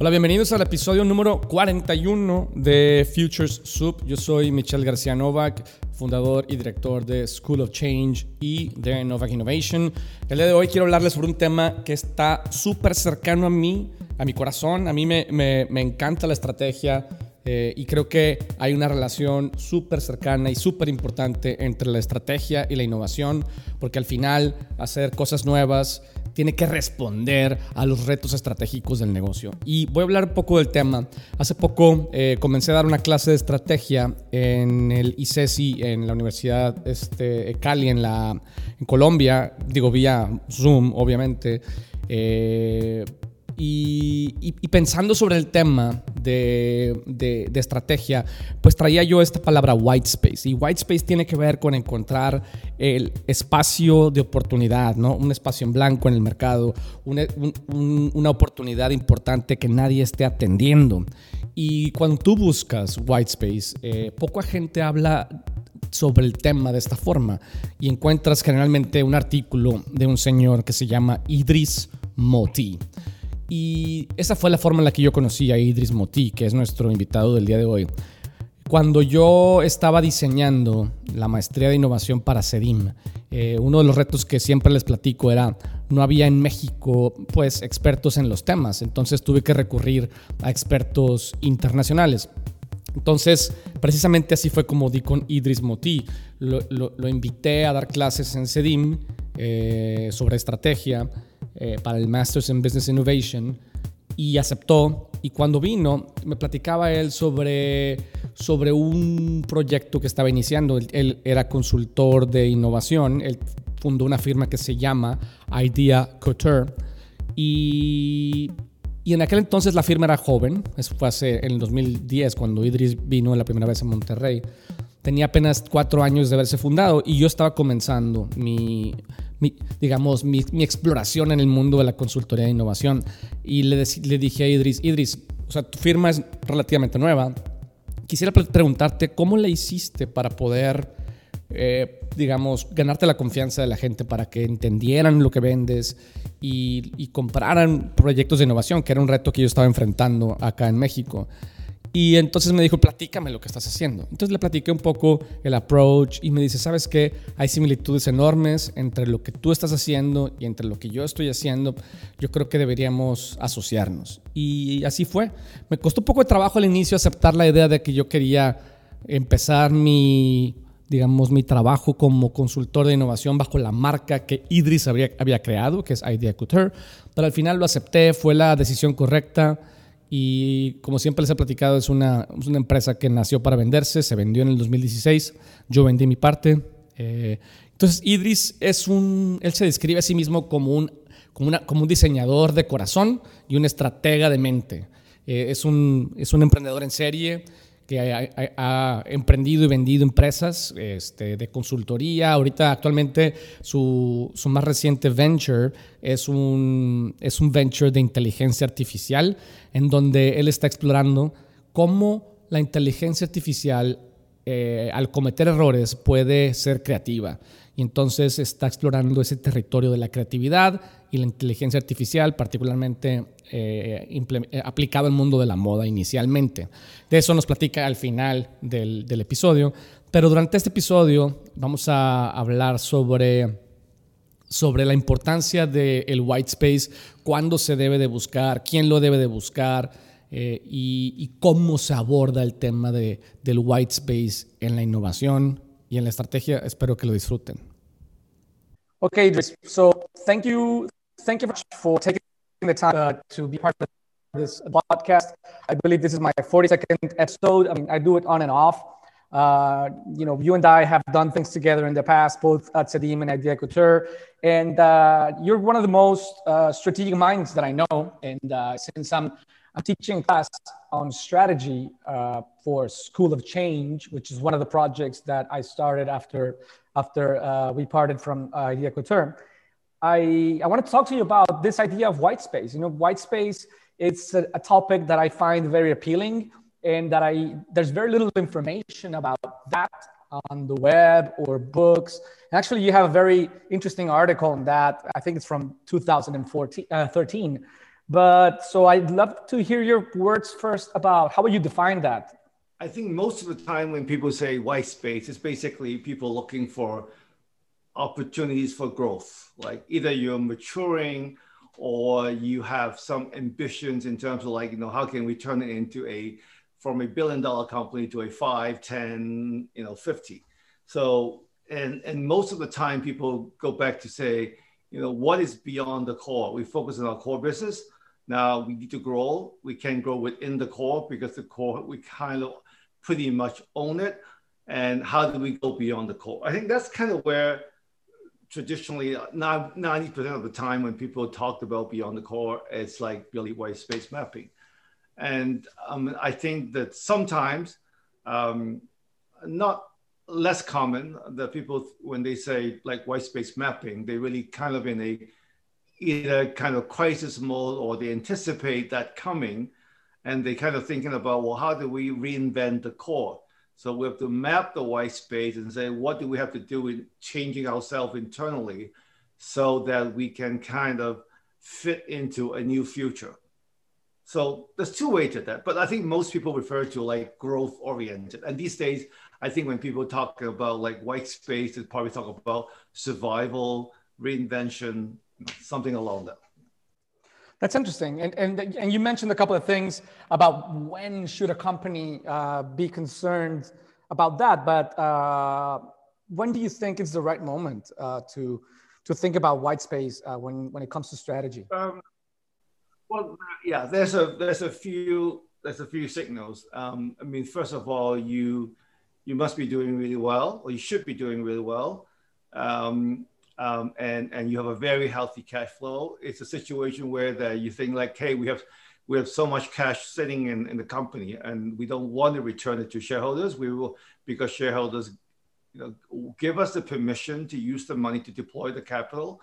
Hola, bienvenidos al episodio número 41 de Futures Soup. Yo soy Michelle García Novak, fundador y director de School of Change y de Novak Innovation. El día de hoy quiero hablarles sobre un tema que está súper cercano a mí, a mi corazón. A mí me, me, me encanta la estrategia eh, y creo que hay una relación súper cercana y súper importante entre la estrategia y la innovación, porque al final hacer cosas nuevas tiene que responder a los retos estratégicos del negocio. Y voy a hablar un poco del tema. Hace poco eh, comencé a dar una clase de estrategia en el ICESI, e en la Universidad este, Cali, en, la, en Colombia, digo vía Zoom, obviamente. Eh, y, pensando sobre el tema de, de, estrategia, pues traía yo esta palabra white space. Y white space tiene que ver con encontrar el espacio de oportunidad, ¿no? Un espacio en blanco en el mercado, una, una oportunidad importante que nadie esté atendiendo. Y cuando tú buscas white space, eh, poca gente habla sobre el tema de esta forma y encuentras generalmente un artículo de un señor que se llama Idris Moti. Y esa fue la forma en la que yo conocí a Idris Moti, que es nuestro invitado del día de hoy. Cuando yo estaba diseñando la maestría de innovación para CEDIM, eh, uno de los retos que siempre les platico era, no había en México pues expertos en los temas, entonces tuve que recurrir a expertos internacionales. Entonces, precisamente así fue como di con Idris Moti. Lo, invité a dar clases en CEDIM eh, sobre estrategia eh, para el Masters in Business Innovation y aceptó. Y cuando vino, me platicaba él sobre, sobre un proyecto que estaba iniciando. Él, era consultor de innovación. Él fundó una firma que se llama Idea Couture. Y, y en aquel entonces la firma era joven. Eso fue hace, en el 2010, cuando Idris vino la primera vez a Monterrey. Tenía apenas cuatro años de haberse fundado y yo estaba comenzando mi, mi, digamos, mi, exploración en el mundo de la consultoría de innovación. Y le, dije a Idris, Idris, o sea, tu firma es relativamente nueva. Quisiera preguntarte cómo le hiciste para poder, eh, digamos, ganarte la confianza de la gente para que entendieran lo que vendes y, y compraran proyectos de innovación, que era un reto que yo estaba enfrentando acá en México. Y entonces me dijo, platícame lo que estás haciendo. Entonces le platiqué un poco el approach y me dice, ¿sabes qué? Hay similitudes enormes entre lo que tú estás haciendo y entre lo que yo estoy haciendo. Yo creo que deberíamos asociarnos. Y así fue. Me costó un poco de trabajo al inicio aceptar la idea de que yo quería empezar mi, digamos, mi trabajo como consultor de innovación bajo la marca que Idris había, había creado, que es Idea Couture. Pero al final lo acepté, fue la decisión correcta y como siempre les he platicado, es una, una, empresa que nació para venderse, se vendió en el 2016, yo vendí mi parte. Eh, entonces, Idris es un, él se describe a sí mismo como un, como, una, como un diseñador de corazón y un estratega de mente. Eh, es, un, es un emprendedor en serie, que ha, emprendido y vendido empresas este, de consultoría. Ahorita, actualmente, su, su, más reciente venture es un, es un venture de inteligencia artificial, en donde él está explorando cómo la inteligencia artificial, eh, al cometer errores, puede ser creativa. Y entonces está explorando ese territorio de la creatividad y la inteligencia artificial, particularmente eh, eh, aplicado al mundo de la moda inicialmente. De eso nos platica al final del, episodio, pero durante este episodio vamos a hablar sobre, sobre la importancia del white space, cuándo se debe de buscar, quién lo debe de buscar eh, y, cómo se aborda el tema de, del white space en la innovación y en la estrategia. Espero que lo disfruten. Okay, so thank you, thank you for taking the time uh, to be part of this podcast. I believe this is my 42nd episode. I mean, I do it on and off. Uh, you know, you and I have done things together in the past, both at CEDIM and Idea Couture. And uh, you're one of the most uh, strategic minds that I know. And uh, since I'm, I'm teaching class on strategy uh, for School of Change, which is one of the projects that I started after, after we parted from Idea Couture, I, I want to talk to you about this idea of white space. You know, white space, it's a, a topic that I find very appealing and that I, there's very little information about that on the web or books. Actually, you have a very interesting article on that. I think it's from 2014, uh, 13, But so I'd love to hear your words first about how would you define that? I think most of the time when people say white space, it's basically people looking for opportunities for growth. Like either you're maturing or you have some ambitions in terms of like, you know, how can we turn it into a from a billion dollar company to a five, 10, you know, 50. So and and most of the time people go back to say, you know, what is beyond the core? We focus on our core business. Now we need to grow. We can grow within the core because the core we kind of pretty much own it. And how do we go beyond the core? I think that's kind of where traditionally 90% of the time when people talked about beyond the core, it's like really white space mapping. And um, I think that sometimes, um, not less common that people when they say like white space mapping they really kind of in a either kind of crisis mode or they anticipate that coming and they kind of thinking about well how do we reinvent the core? So we have to map the white space and say what do we have to do in changing ourselves internally so that we can kind of fit into a new future? So there's two ways to that but i think most people refer to like growth oriented. And these days I think when people talk about like white space, they probably talk about survival, reinvention, something along that. That's interesting. And, and, and you mentioned a couple of things about when should a company uh, be concerned about that. But uh, when do you think is the right moment uh, to, to think about white space uh, when, when it comes to strategy? Um, well, yeah, there's a, there's a few, there's a few signals. Um, I mean, first of all, you, you must be doing really well, or you should be doing really well. Um, um, and and you have a very healthy cash flow. It's a situation where that you think like, hey, we have we have so much cash sitting in, in the company, and we don't want to return it to shareholders. We will because shareholders, you know, give us the permission to use the money to deploy the capital.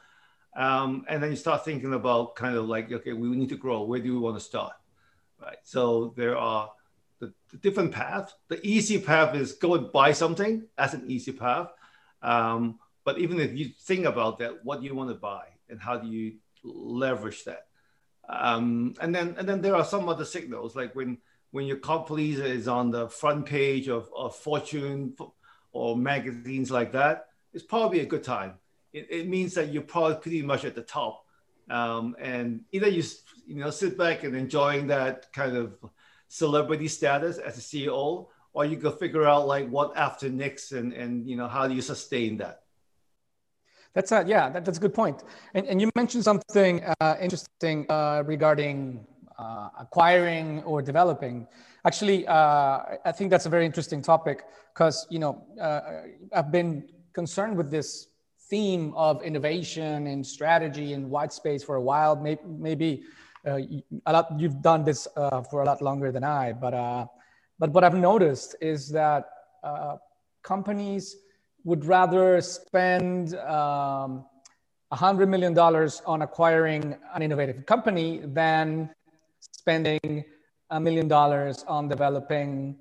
Um, and then you start thinking about kind of like, okay, we need to grow. Where do we want to start? Right. So there are the, the, different path. The easy path is go and buy something. That's an easy path. Um, but even if you think about that, what do you want to buy and how do you leverage that? Um, and then and then there are some other signals like when when your company is on the front page of, of Fortune or magazines like that, it's probably a good time. It, it means that you're probably pretty much at the top. Um, and either you you know sit back and enjoying that kind of celebrity status as a CEO, or you go figure out like what after Nixon and you know how do you sustain that? That's a, yeah, that, that's a good point. And, and you mentioned something uh, interesting uh, regarding uh, acquiring or developing. Actually, uh, I think that's a very interesting topic because you know uh, I've been concerned with this theme of innovation and strategy and white space for a while. Maybe, maybe uh, a lot you've done this for a lot longer than I, but but what I've noticed is that companies would rather spend um, $100 million on acquiring an innovative company than spending a million dollars on developing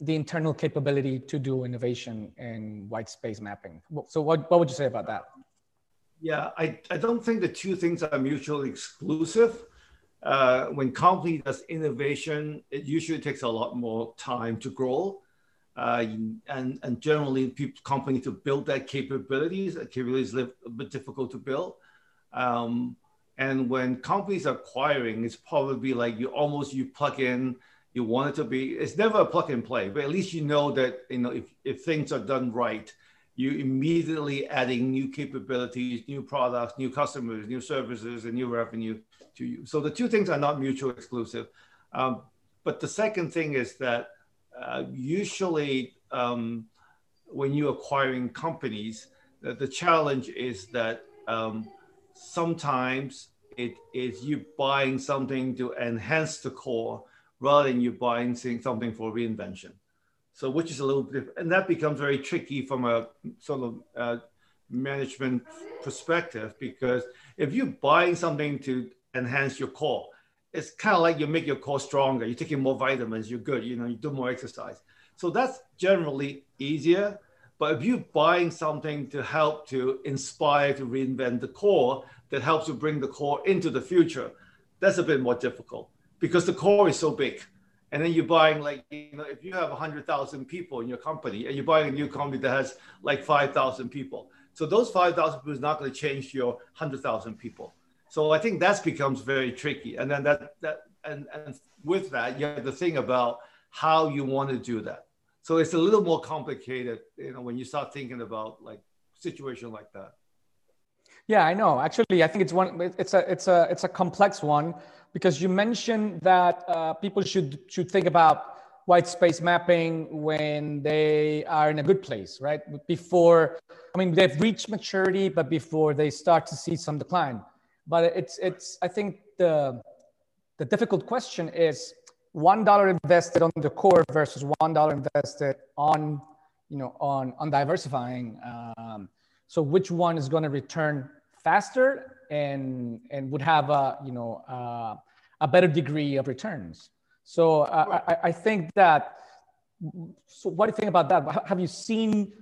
the internal capability to do innovation in white space mapping. So, what, what would you say about that? Yeah, I, I don't think the two things are mutually exclusive uh, when company does innovation, it usually takes a lot more time to grow. Uh, and, and generally, people, company to build that capabilities, capabilities live a bit difficult to build. Um, and when companies are acquiring, it's probably like you almost you plug in, you want it to be. It's never a plug and play, but at least you know that you know if, if things are done right, you immediately adding new capabilities, new products, new customers, new services, and new revenue to you. So the two things are not mutually exclusive. Um, but the second thing is that uh, usually um, when you're acquiring companies, the, the challenge is that um, sometimes it is you buying something to enhance the core rather than you buying something for reinvention. So which is a little bit, and that becomes very tricky from a sort of uh, management perspective because if you're buying something to enhance your core. It's kind of like you make your core stronger. You're taking more vitamins, you're good, you know, you do more exercise. So that's generally easier. But if you're buying something to help to inspire to reinvent the core that helps you bring the core into the future, That's a bit more difficult because the core is so big. And then you're buying like, you know, if you have 100,000 people in your company and you're buying a new company that has like 5,000 people. So those 5,000 people is not going to change your 100,000 people. So I think that becomes very tricky. And then that, that and, and with that, you have the thing about how you want to do that. So it's a little more complicated, you know, when you start thinking about like situation like that. Yeah, I know. Actually, I think it's one. It's a it's a it's a complex one because you mentioned that uh, people should should think about white space mapping when they are in a good place, right? Before, I mean, they've reached maturity, but before they start to see some decline. But it's it's. I think the the difficult question is one dollar invested on the core versus one dollar invested on you know on on diversifying. Um, so which one is going to return faster and and would have a you know uh, a better degree of returns? So uh, I, I think that. So what do you think about that? Have you seen?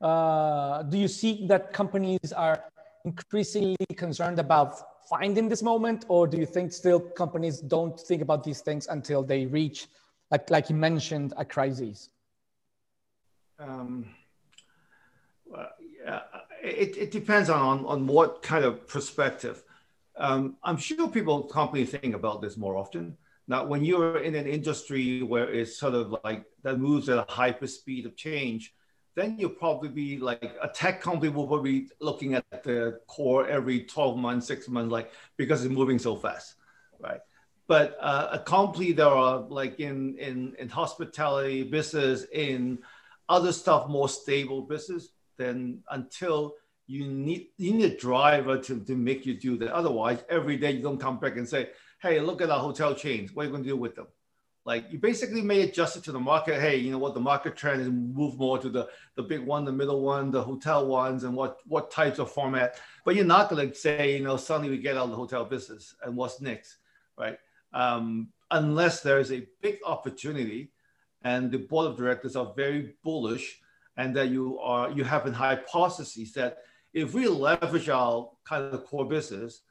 Uh, do you see that companies are increasingly concerned about finding this moment, or do you think still companies don't think about these things until they reach, like like you mentioned, a crisis? Um, well, yeah, it, it depends on, on what kind of perspective. Um, I'm sure people, companies think about this more often. Now, when you're in an industry where it's sort of like that moves at a hyper speed of change, then you'll probably be like a tech company will probably be looking at the core every 12 months, six months, like because it's moving so fast, right? But uh, a company that are like in, in, in hospitality business, in other stuff, more stable business, then until you need you need a driver to, to make you do that. Otherwise, every day you don't come back and say, hey, look at our hotel chains. What are you going to do with them? Like you basically may adjust it to the market. Hey, you know what the market trend is move more to the, the big one, the middle one, the hotel ones, and what what types of format. But you're not going to say, you know, suddenly we get out of the hotel business and what's next, right? Um, unless there's a big opportunity and the board of directors are very bullish and that you are you have a hypothesis that if we leverage our kind of core business,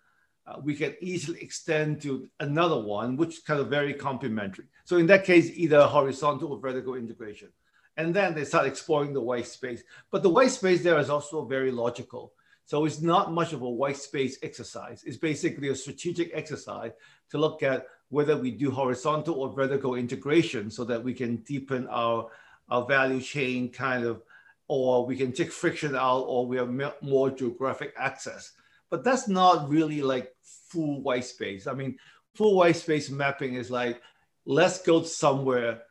uh, we can easily extend to another one, which is kind of very complementary. So in that case, either horizontal or vertical integration. And then they start exploring the white space. But the white space there is also very logical. So it's not much of a white space exercise. It's basically a strategic exercise to look at whether we do horizontal or vertical integration so that we can deepen our, our value chain kind of, or we can take friction out, or we have more geographic access but that's not really like full white space. I mean, full white space mapping is like, let's go somewhere,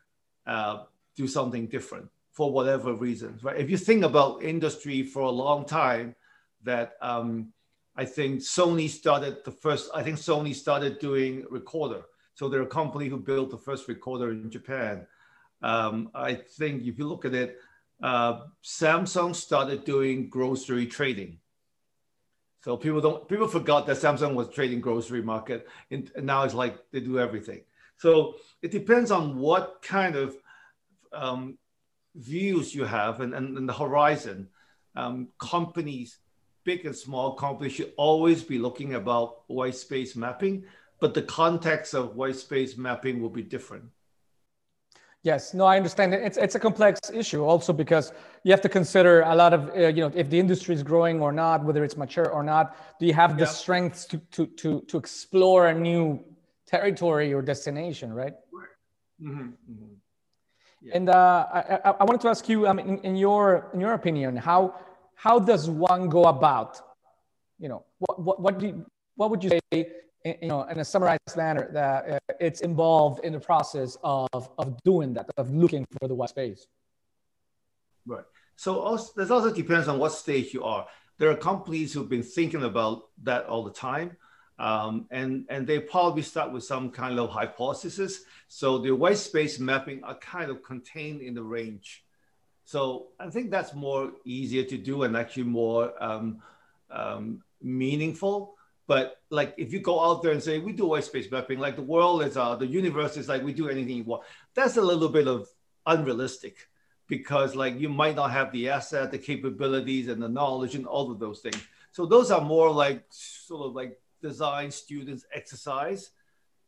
uh, do something different for whatever reasons, right? If you think about industry for a long time, that um, I think Sony started the first, I think Sony started doing recorder. So they're a company who built the first recorder in Japan. Um, I think if you look at it, uh, Samsung started doing grocery trading. So people don't people forgot that Samsung was trading grocery market, and now it's like they do everything. So it depends on what kind of um, views you have and, and, and the horizon. Um, companies, big and small companies, should always be looking about white space mapping, but the context of white space mapping will be different. Yes, no, I understand. It's it's a complex issue also because you have to consider a lot of uh, you know if the industry is growing or not, whether it's mature or not. Do you have the strengths to to to to explore a new territory or destination, right? Mm-hmm, mm-hmm. Yeah. And uh, I, I wanted to ask you, um, in, in your in your opinion, how how does one go about, you know, what what what do you, what would you say you know, in a summarized manner, that uh, it's involved in the process of, of doing that, of looking for the white space. Right. So also, this also depends on what stage you are. There are companies who've been thinking about that all the time. Um, and, and they probably start with some kind of hypothesis. So the white space mapping are kind of contained in the range. So I think that's more easier to do and actually more um, um, meaningful. But like if you go out there and say we do white space mapping, like the world is uh, the universe is like we do anything you want. That's a little bit of unrealistic because like you might not have the asset, the capabilities, and the knowledge, and all of those things. So those are more like sort of like design students exercise.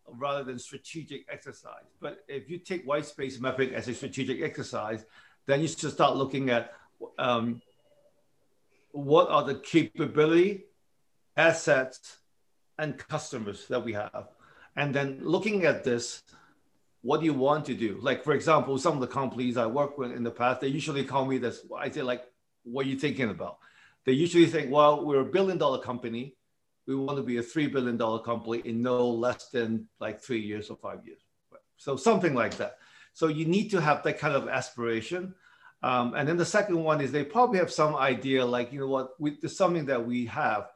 rather than strategic exercise. But if you take white space mapping as a strategic exercise, then you should start looking at um, what are the capability, assets, and customers that we have. And then looking at this, what do you want to do? Like, for example, some of the companies I work with in the past, they usually call me this. I say, like, what are you thinking about? They usually think, well, we're a billion dollar company. We want to be a $3 billion company in no less than like three years or five years. So something like that. So you need to have that kind of aspiration. Um, and then the second one is they probably have some idea, like, you know what, we, there's something that we have.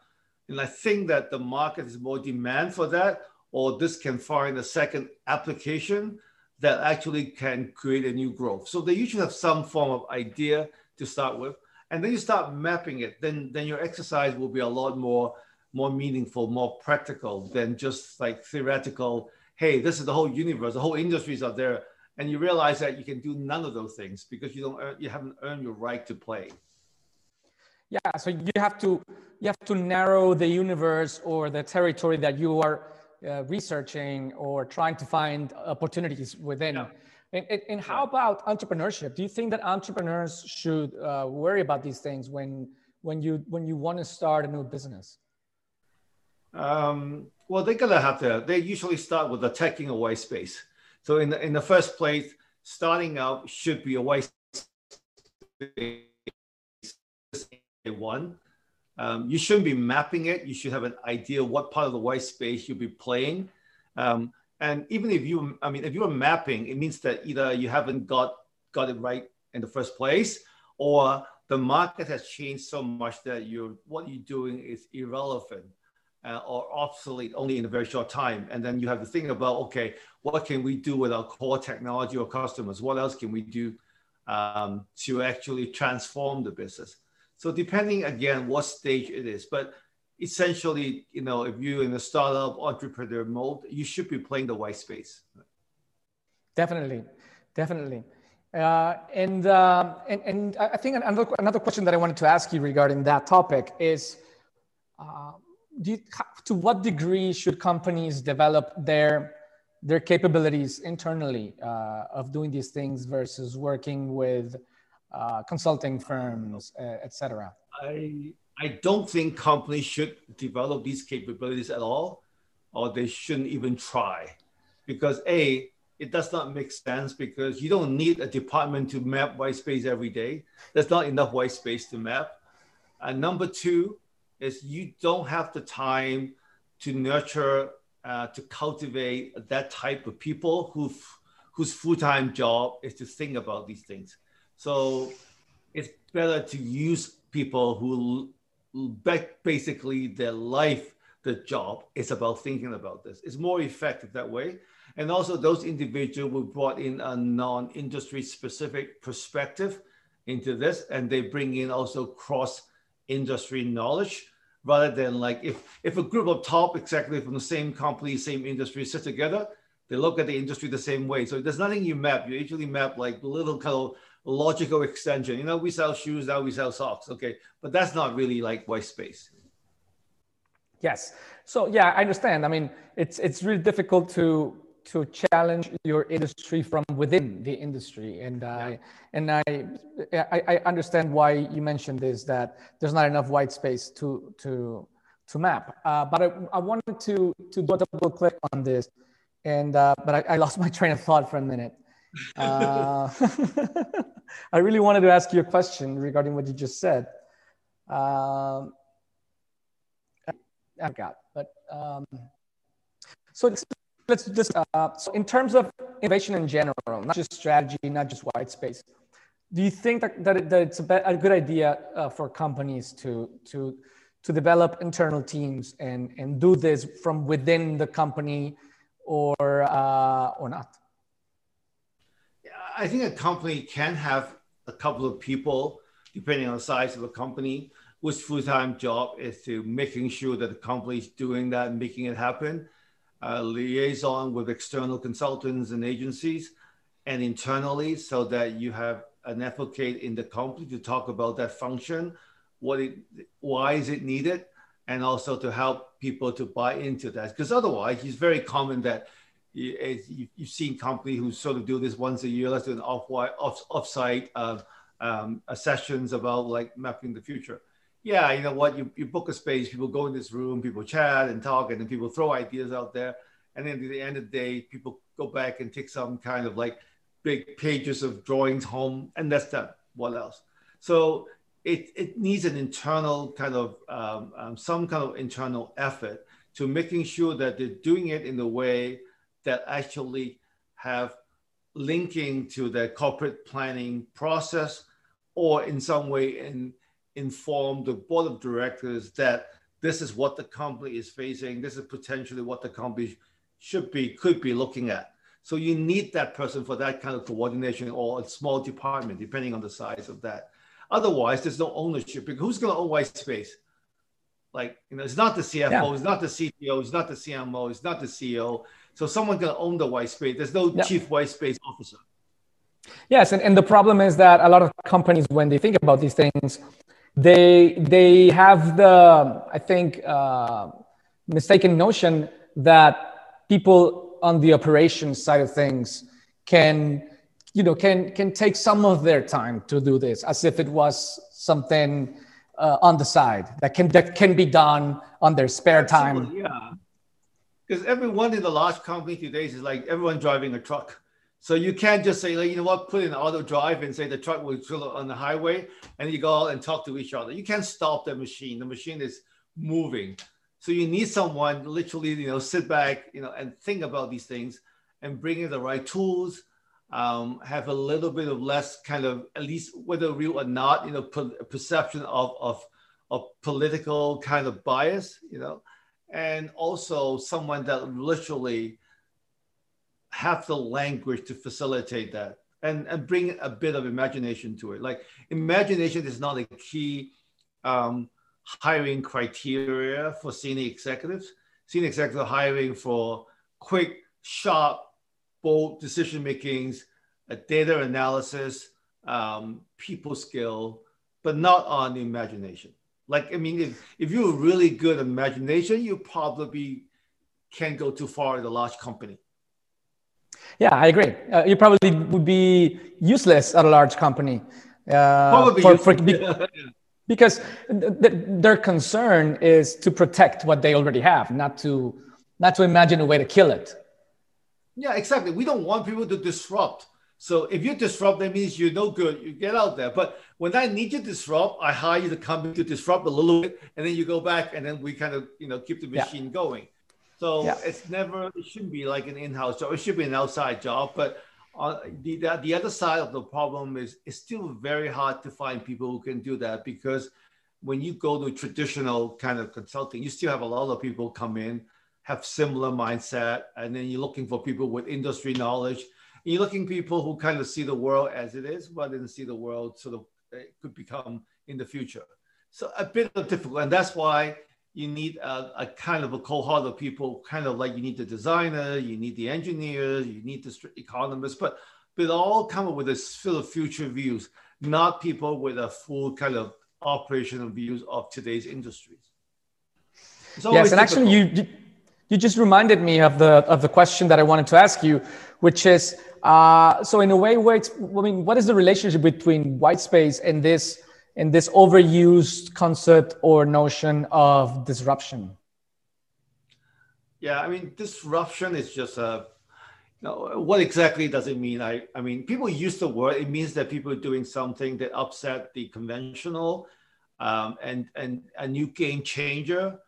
And I think that the market is more demand for that, or this can find a second application that actually can create a new growth. So they usually have some form of idea to start with. And then you start mapping it, then, then your exercise will be a lot more, more meaningful, more practical than just like theoretical, hey, this is the whole universe, the whole industries are there and you realize that you can do none of those things because you don't earn, you haven't earned your right to play yeah so you have to you have to narrow the universe or the territory that you are uh, researching or trying to find opportunities within. Yeah. and, and, how about entrepreneurship? Do you think that entrepreneurs should uh, worry about these things when when you when you want to start a new business? Um, well they're gonna have to they usually start with attacking a white space. So in the, in the first place, starting out should be a waste one. Um, you shouldn't be mapping it. You should have an idea what part of the white space you'll be playing. Um, and even if you, I mean, if you're mapping, it means that either you haven't got got it right in the first place, or the market has changed so much that you're what you're doing is irrelevant uh, or obsolete only in a very short time. And then you have to think about, okay, what can we do with our core technology or customers? What else can we do um, to actually transform the business? So depending again what stage it is, but essentially, you know, if you're in a startup entrepreneur mode, you should be playing the white space. Definitely, definitely. Uh, and, uh, and and I think another another question that I wanted to ask you regarding that topic is, uh, you, to what degree should companies develop their their capabilities internally uh, of doing these things versus working with uh, consulting firms, uh, etc. I I don't think companies should develop these capabilities at all, or they shouldn't even try, because a it does not make sense because you don't need a department to map white space every day. There's not enough white space to map. And number two, is you don't have the time to nurture, uh, to cultivate that type of people who whose full-time job is to think about these things. So it's better to use people who basically their life, the job is about thinking about this. It's more effective that way. And also those individuals who brought in a non-industry specific perspective into this, and they bring in also cross industry knowledge rather than like if if a group of top executives from the same company, same industry sit together, they look at the industry the same way. So there's nothing you map. You usually map like little kind of logical extension. You know, we sell shoes, now we sell socks. Okay. But that's not really like white space. Yes. So yeah, I understand. I mean, it's it's really difficult to to challenge your industry from within the industry. And I and I, I, I understand why you mentioned this that there's not enough white space to to to map. Uh, but I, I wanted to to do a double click on this, and uh, but I, I, lost my train of thought for a minute. Uh, I really wanted to ask you a question regarding what you just said. Um, I got, but um, so let's just uh, so in terms of innovation in general, not just strategy, not just white space. Do you think that, that, it, that it's a, be- a, good idea uh, for companies to to to develop internal teams and and do this from within the company, or uh, or not? I think a company can have a couple of people, depending on the size of the company, whose full-time job is to making sure that the company is doing that, and making it happen uh, liaison with external consultants and agencies and internally so that you have an advocate in the company to talk about that function, what it, why is it needed, and also to help people to buy into that. Because otherwise, it's very common that you, you've seen companies who sort of do this once a year. Let's do an off off offsite uh, um, sessions about like mapping the future. Yeah, you know what? You, you book a space, people go in this room, people chat and talk, and then people throw ideas out there. And then at the end of the day, people go back and take some kind of like big pages of drawings home, and that's done. What else? So it, it needs an internal kind of um, um, some kind of internal effort to making sure that they're doing it in the way that actually have linking to the corporate planning process or in some way in, inform the board of directors that this is what the company is facing this is potentially what the company should be could be looking at. So you need that person for that kind of coordination or a small department depending on the size of that. Otherwise there's no ownership because who's going to own white space? Like you know it's not the cfo yeah. it's not the cto it's not the cmo it's not the ceo so someone can own the white space. There's no chief white space officer. Yes, and, and the problem is that a lot of companies, when they think about these things, they they have the I think uh, mistaken notion that people on the operations side of things can you know can can take some of their time to do this as if it was something uh, on the side that can that can be done on their spare time. Yeah because everyone in the large company today is like everyone driving a truck. So you can't just say, like, you know what, put in auto drive and say the truck will drill on the highway and you go out and talk to each other. You can't stop the machine. The machine is moving. So you need someone literally, you know, sit back, you know, and think about these things and bring in the right tools, um, have a little bit of less kind of, at least whether real or not, you know, perception of, of, of political kind of bias, you know, and also someone that literally have the language to facilitate that and, and bring a bit of imagination to it. Like imagination is not a key um, hiring criteria for senior executives. Senior executive hiring for quick, sharp, bold decision makings, data analysis, um, people skill, but not on imagination. Like, I mean, if, if you're really good imagination, you probably can't go too far in a large company. Yeah, I agree. Uh, you probably would be useless at a large company. Uh, probably for, for, be, because th- th- their concern is to protect what they already have, not to not to imagine a way to kill it. Yeah, exactly. We don't want people to disrupt. So if you disrupt, that means you're no good. You get out there. But when I need you to disrupt, I hire you to come to disrupt a little bit, and then you go back, and then we kind of you know keep the machine yeah. going. So yeah. it's never it shouldn't be like an in-house job. It should be an outside job. But uh, the, the the other side of the problem is it's still very hard to find people who can do that because when you go to traditional kind of consulting, you still have a lot of people come in have similar mindset, and then you're looking for people with industry knowledge. You're looking people who kind of see the world as it is, rather than see the world sort of it could become in the future. So a bit of difficult, and that's why you need a, a, kind of a cohort of people, kind of like you need the designer, you need the engineer, you need the economist, but but all come up with a sort of future views, not people with a full kind of operational views of today's industries. Yes, and actually, you you just reminded me of the of the question that I wanted to ask you, which is uh, so in a way, where it's, I mean, what is the relationship between white space and this and this overused concept or notion of disruption? Yeah, I mean, disruption is just a. You know, what exactly does it mean? I, I mean, people use the word. It means that people are doing something that upset the conventional, um, and and a new game changer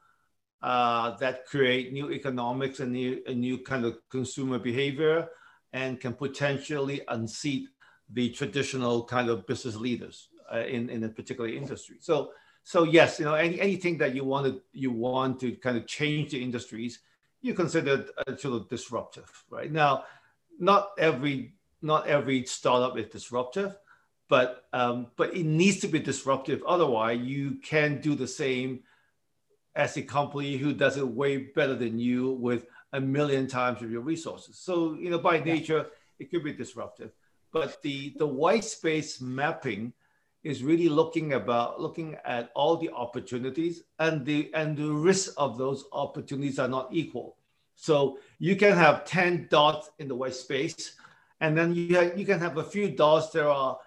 uh, that create new economics and new a new kind of consumer behavior and can potentially unseat the traditional kind of business leaders uh, in, in a particular industry. So, so yes, you know, any, anything that you want to you want to kind of change the industries, you consider sort of disruptive, right? Now, not every not every startup is disruptive, but um, but it needs to be disruptive. Otherwise, you can do the same as a company who does it way better than you with a million times of your resources. So, you know, by nature, it could be disruptive. But the, the white space mapping is really looking about looking at all the opportunities and the and the risks of those opportunities are not equal. So you can have 10 dots in the white space, and then you, have, you can have a few dots that are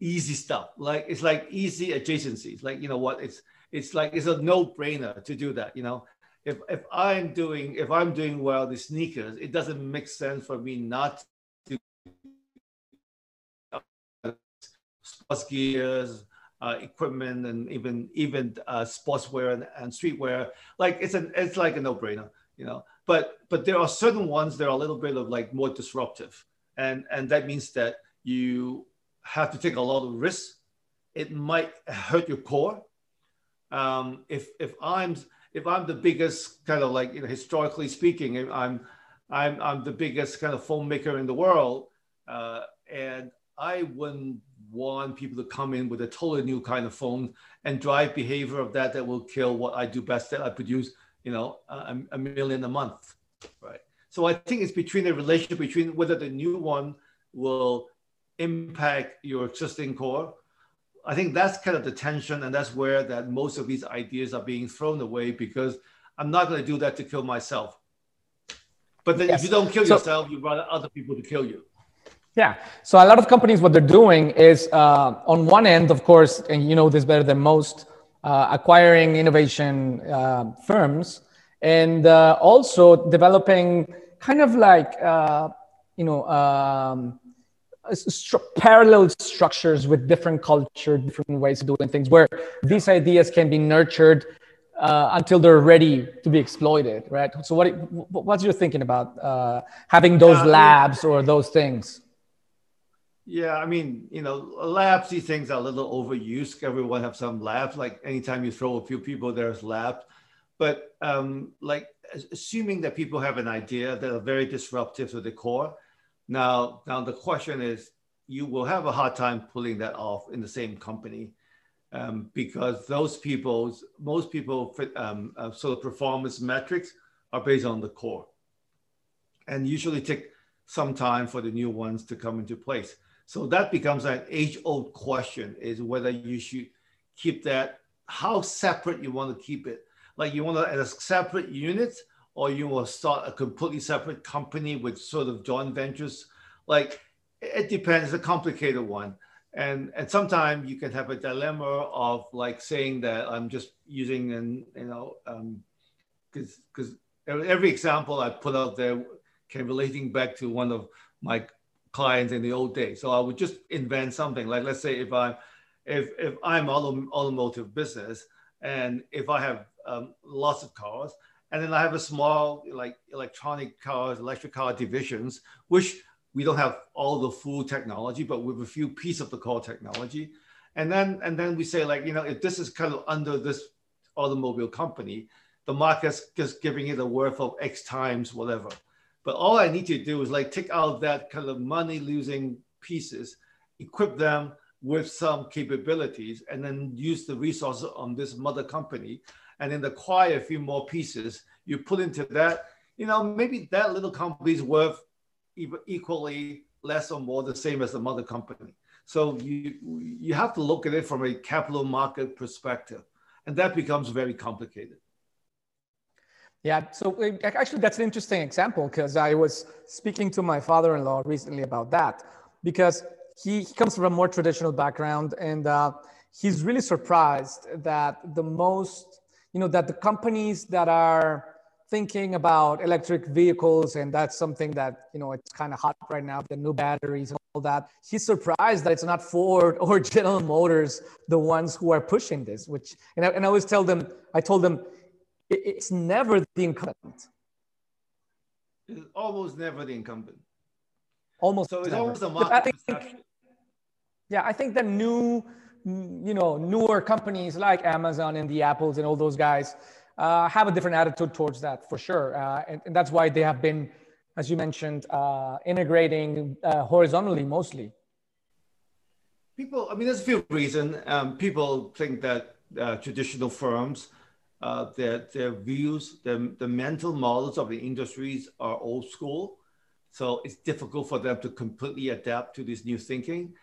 easy stuff. Like it's like easy adjacencies. Like, you know what, it's it's like it's a no-brainer to do that, you know. If if I'm doing if I'm doing well the sneakers, it doesn't make sense for me not to sports gears, uh, equipment, and even even uh, sportswear and, and streetwear. Like it's an it's like a no-brainer you know? But but there are certain ones that are a little bit of like more disruptive. And and that means that you have to take a lot of risks. It might hurt your core. Um, if if i'm if i'm the biggest kind of like you know historically speaking i'm i'm i'm the biggest kind of phone maker in the world uh, and i wouldn't want people to come in with a totally new kind of phone and drive behavior of that that will kill what i do best that i produce you know, a, a million a month, right? So I think it's between the relationship between whether the new one will impact your existing core. I think that's kind of the tension, and that's where that most of these ideas are being thrown away because I'm not going to do that to kill myself. But then yes. if you don't kill so, yourself, you want other people to kill you. Yeah. So a lot of companies, what they're doing is, uh, on one end, of course, and you know this better than most, uh, acquiring innovation uh, firms and uh, also developing kind of like uh, you know um, st- parallel structures with different culture different ways of doing things where these ideas can be nurtured uh, until they're ready to be exploited right so what what's your thinking about uh, having those labs or those things yeah, I mean, you know, labs, these things are a little overused. Everyone have some labs. Like anytime you throw a few people, there's labs. But um, like assuming that people have an idea that are very disruptive to the core. Now, now the question is, you will have a hard time pulling that off in the same company um, because those people, most people, um, uh, sort of performance metrics are based on the core, and usually take some time for the new ones to come into place. So that becomes an age-old question: is whether you should keep that, how separate you want to keep it. Like you want to as separate unit, or you will start a completely separate company with sort of joint ventures. Like it depends. A complicated one, and and sometimes you can have a dilemma of like saying that I'm just using and you know because um, because every example I put out there can relating back to one of my clients in the old days. So I would just invent something like, let's say if I, if, if I'm auto, automotive business and if I have um, lots of cars and then I have a small like electronic cars, electric car divisions, which we don't have all the full technology, but with a few pieces of the core technology. And then, and then we say like, you know, if this is kind of under this automobile company, the market's just giving it a worth of X times whatever. But all I need to do is like take out that kind of money losing pieces, equip them with some capabilities, and then use the resources on this mother company, and then acquire a few more pieces. You put into that, you know, maybe that little company is worth equally less or more the same as the mother company. So you you have to look at it from a capital market perspective, and that becomes very complicated. Yeah, so uh, actually, that's an interesting example because I was speaking to my father in law recently about that because he, he comes from a more traditional background and uh, he's really surprised that the most, you know, that the companies that are thinking about electric vehicles and that's something that, you know, it's kind of hot right now, the new batteries and all that. He's surprised that it's not Ford or General Motors, the ones who are pushing this, which, and I, and I always tell them, I told them, it's never the incumbent. It's almost never the incumbent. Almost. So it's never. almost a market I think, Yeah, I think the new, you know, newer companies like Amazon and the Apples and all those guys uh, have a different attitude towards that for sure, uh, and, and, that's why they have been, as you mentioned, uh, integrating uh, horizontally mostly. People, I mean, there's a few reasons. Um, people think that uh, traditional firms uh, their, their views, their, the mental models of the industries are old school. So it's difficult for them to completely adapt to this new thinking.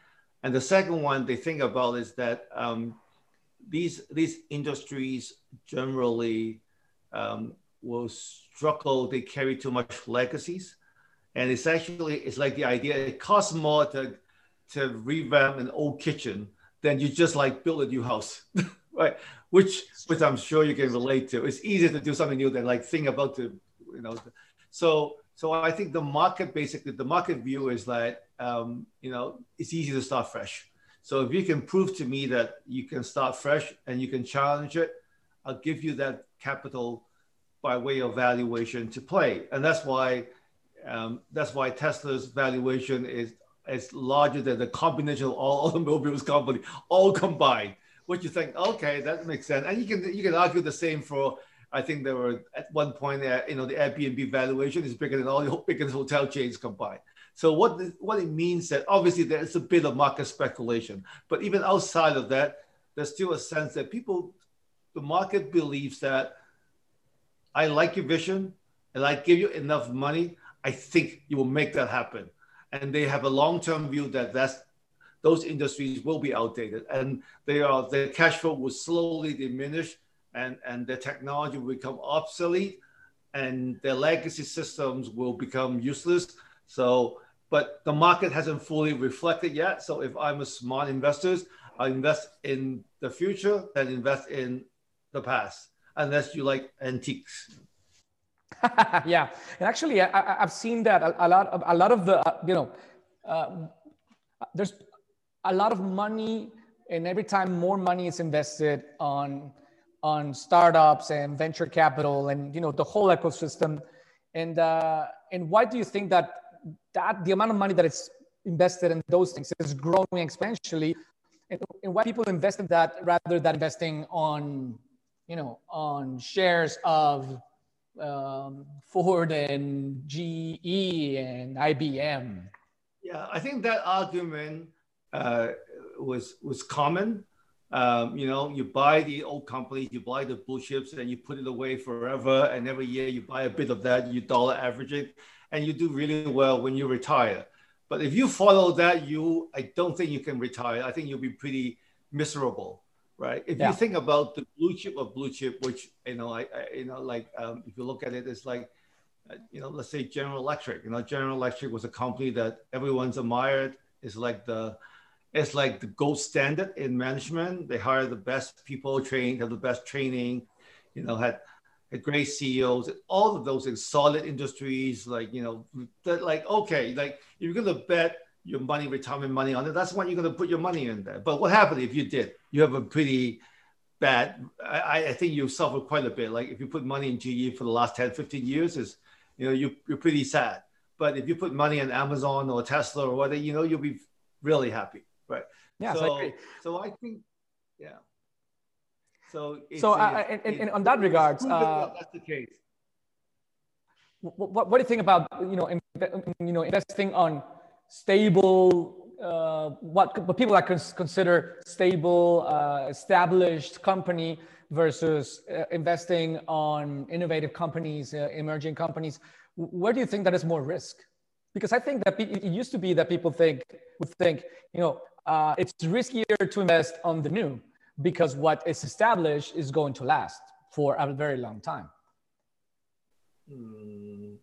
And the second one they think about is that um, these, these industries generally um, will struggle. They carry too much legacies, and it's actually it's like the idea. It costs more to to revamp an old kitchen than you just like build a new house, right? Which which I'm sure you can relate to. It's easier to do something new than like think about the you know. So so I think the market basically the market view is that um, you know it's easy to start fresh. So if you can prove to me that you can start fresh and you can challenge it, I'll give you that capital by way of valuation to play, and that's why um, that's why Tesla's valuation is is larger than the combination of all automobiles company all combined. What you think? Okay, that makes sense, and you can you can argue the same for. I think there were at one point, uh, you know, the Airbnb valuation is bigger than all the bigger hotel chains combined. So what what it means that obviously there's a bit of market speculation, but even outside of that, there's still a sense that people, the market believes that I like your vision and I give you enough money, I think you will make that happen. And they have a long-term view that that's those industries will be outdated and they are their cash flow will slowly diminish and, and their technology will become obsolete and their legacy systems will become useless so, but the market hasn't fully reflected yet. So if I'm a smart investor, I invest in the future than invest in the past, unless you like antiques. yeah, and actually, I, have seen that a, a, lot. Of, a lot of the uh, you know, uh, there's a lot of money, and every time more money is invested on on startups and venture capital, and you know the whole ecosystem. And uh, and why do you think that that the amount of money that is invested in those things is growing exponentially. And, and why people invest in that rather than investing on you know on shares of um, ford and ge and ibm yeah i think that argument uh, was was common. Um, you know, you buy the old companies, you buy the blue chips, and you put it away forever. And every year you buy a bit of that, you dollar average it and you do really well when you retire. But if you follow that, you I don't think you can retire. I think you'll be pretty miserable, right? If yeah. you think about the blue chip of blue chip, which you know, I, I you know, like um, if you look at it, it's like uh, you know, let's say General Electric. You know, General Electric was a company that everyone's admired. It's like the it's like the gold standard in management. They hire the best people, trained, have the best training. You know, had great CEOs, all of those in solid industries, like, you know, that like, okay, like you're going to bet your money, retirement money on it. That's when you're going to put your money in there. But what happened if you did? You have a pretty bad, I, I think you suffer quite a bit. Like if you put money in GE for the last 10, 15 years, is you know, you, you're pretty sad. But if you put money in Amazon or Tesla or whatever, you know, you'll be really happy. Right. Yeah. So, so I think, yeah. So, so uh, and, and, on that regards, uh, that's the case. What, what, do you think about you know in, you know investing on stable uh, what, what people are consider stable uh, established company versus uh, investing on innovative companies uh, emerging companies where do you think that is more risk because i think that it used to be that people think would think you know it's riskier to invest on the new because what is established is going to last for a very long time. Mm,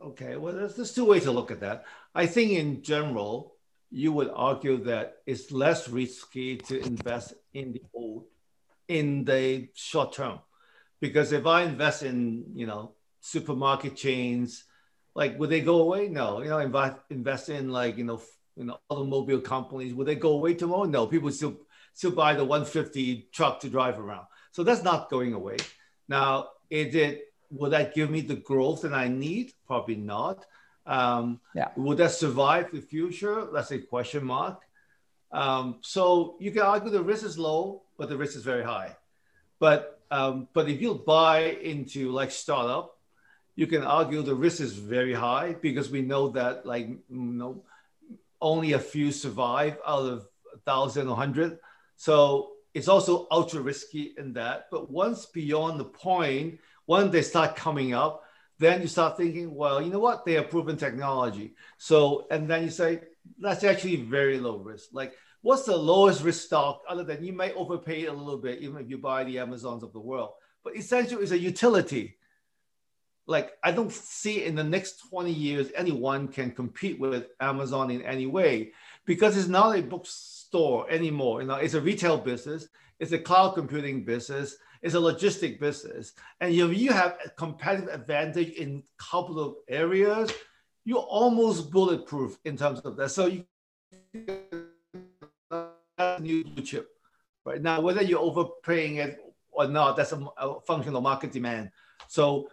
okay, well, there's, there's two ways to look at that. I think in general, you would argue that it's less risky to invest in the old in the short term. Because if i invest in you know supermarket chains like would they go away? No. You know invest in like you know you know automobile companies would they go away tomorrow? No. People still to buy the 150 truck to drive around. So that's not going away. Now, is it will that give me the growth that I need? Probably not. Um, yeah. Will that survive the future? That's a question mark. Um, so you can argue the risk is low, but the risk is very high. But um, but if you buy into like startup, you can argue the risk is very high because we know that like you know only a few survive out of a thousand or hundred. So it's also ultra risky in that. But once beyond the point, when they start coming up, then you start thinking, well, you know what? They have proven technology. So, and then you say, that's actually very low risk. Like, what's the lowest risk stock other than you may overpay a little bit, even if you buy the Amazons of the world? But essentially, it's a utility. like I don't see in the next 20 years anyone can compete with Amazon in any way because it's not a bookstore anymore. You know, it's a retail business, it's a cloud computing business, it's a logistic business. And if you have a competitive advantage in a couple of areas, you're almost bulletproof in terms of that. So you new chip right now, whether you're overpaying it or not, that's a, a function of market demand. So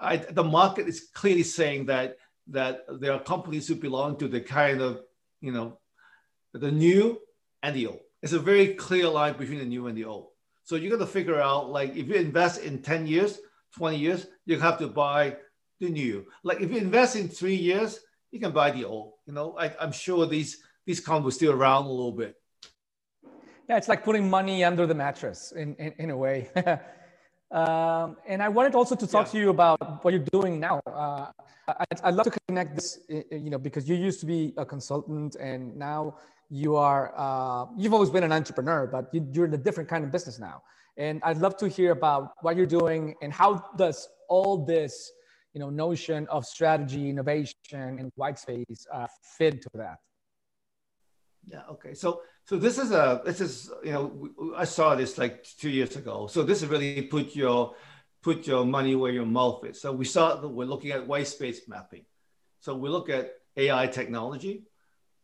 I, the market is clearly saying that that there are companies who belong to the kind of you know the new and the old. It's a very clear line between the new and the old. So you got to figure out like if you invest in 10 years, 20 years, you have to buy the new. Like if you invest in three years, you can buy the old. You know, I, am sure these these companies will still around a little bit. Yeah, it's like putting money under the mattress in, in, in a way. um, and I wanted also to talk yeah. to you about what you're doing now. Uh, I'd, I'd, love to connect this, you know, because you used to be a consultant and now you are, uh, you've always been an entrepreneur, but you, you're in a different kind of business now. And I'd love to hear about what you're doing and how does all this, you know, notion of strategy, innovation, and white space uh, fit into that. Yeah. Okay. So so this is a this is you know I saw this like two years ago. So this is really put your put your money where your mouth is. So we saw that we're looking at white space mapping. So we look at AI technology.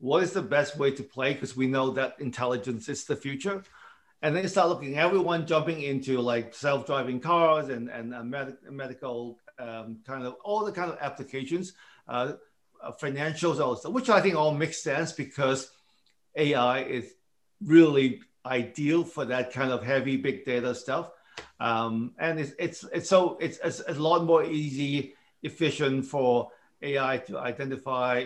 What is the best way to play? Because we know that intelligence is the future. And then you start looking everyone jumping into like self-driving cars and and uh, med- medical um, kind of all the kind of applications, uh, financials also, which I think all makes sense because AI is really ideal for that kind of heavy big data stuff. Um, and it's, it's, it's so it's, it's, a lot more easy, efficient for AI to identify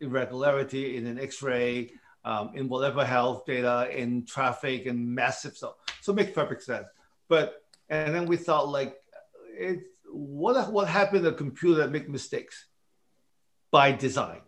irregularity in an X-ray, um, in whatever health data, in traffic and massive stuff. So it makes perfect sense. But and then we thought like, it, what what happened to a computer that make mistakes by design?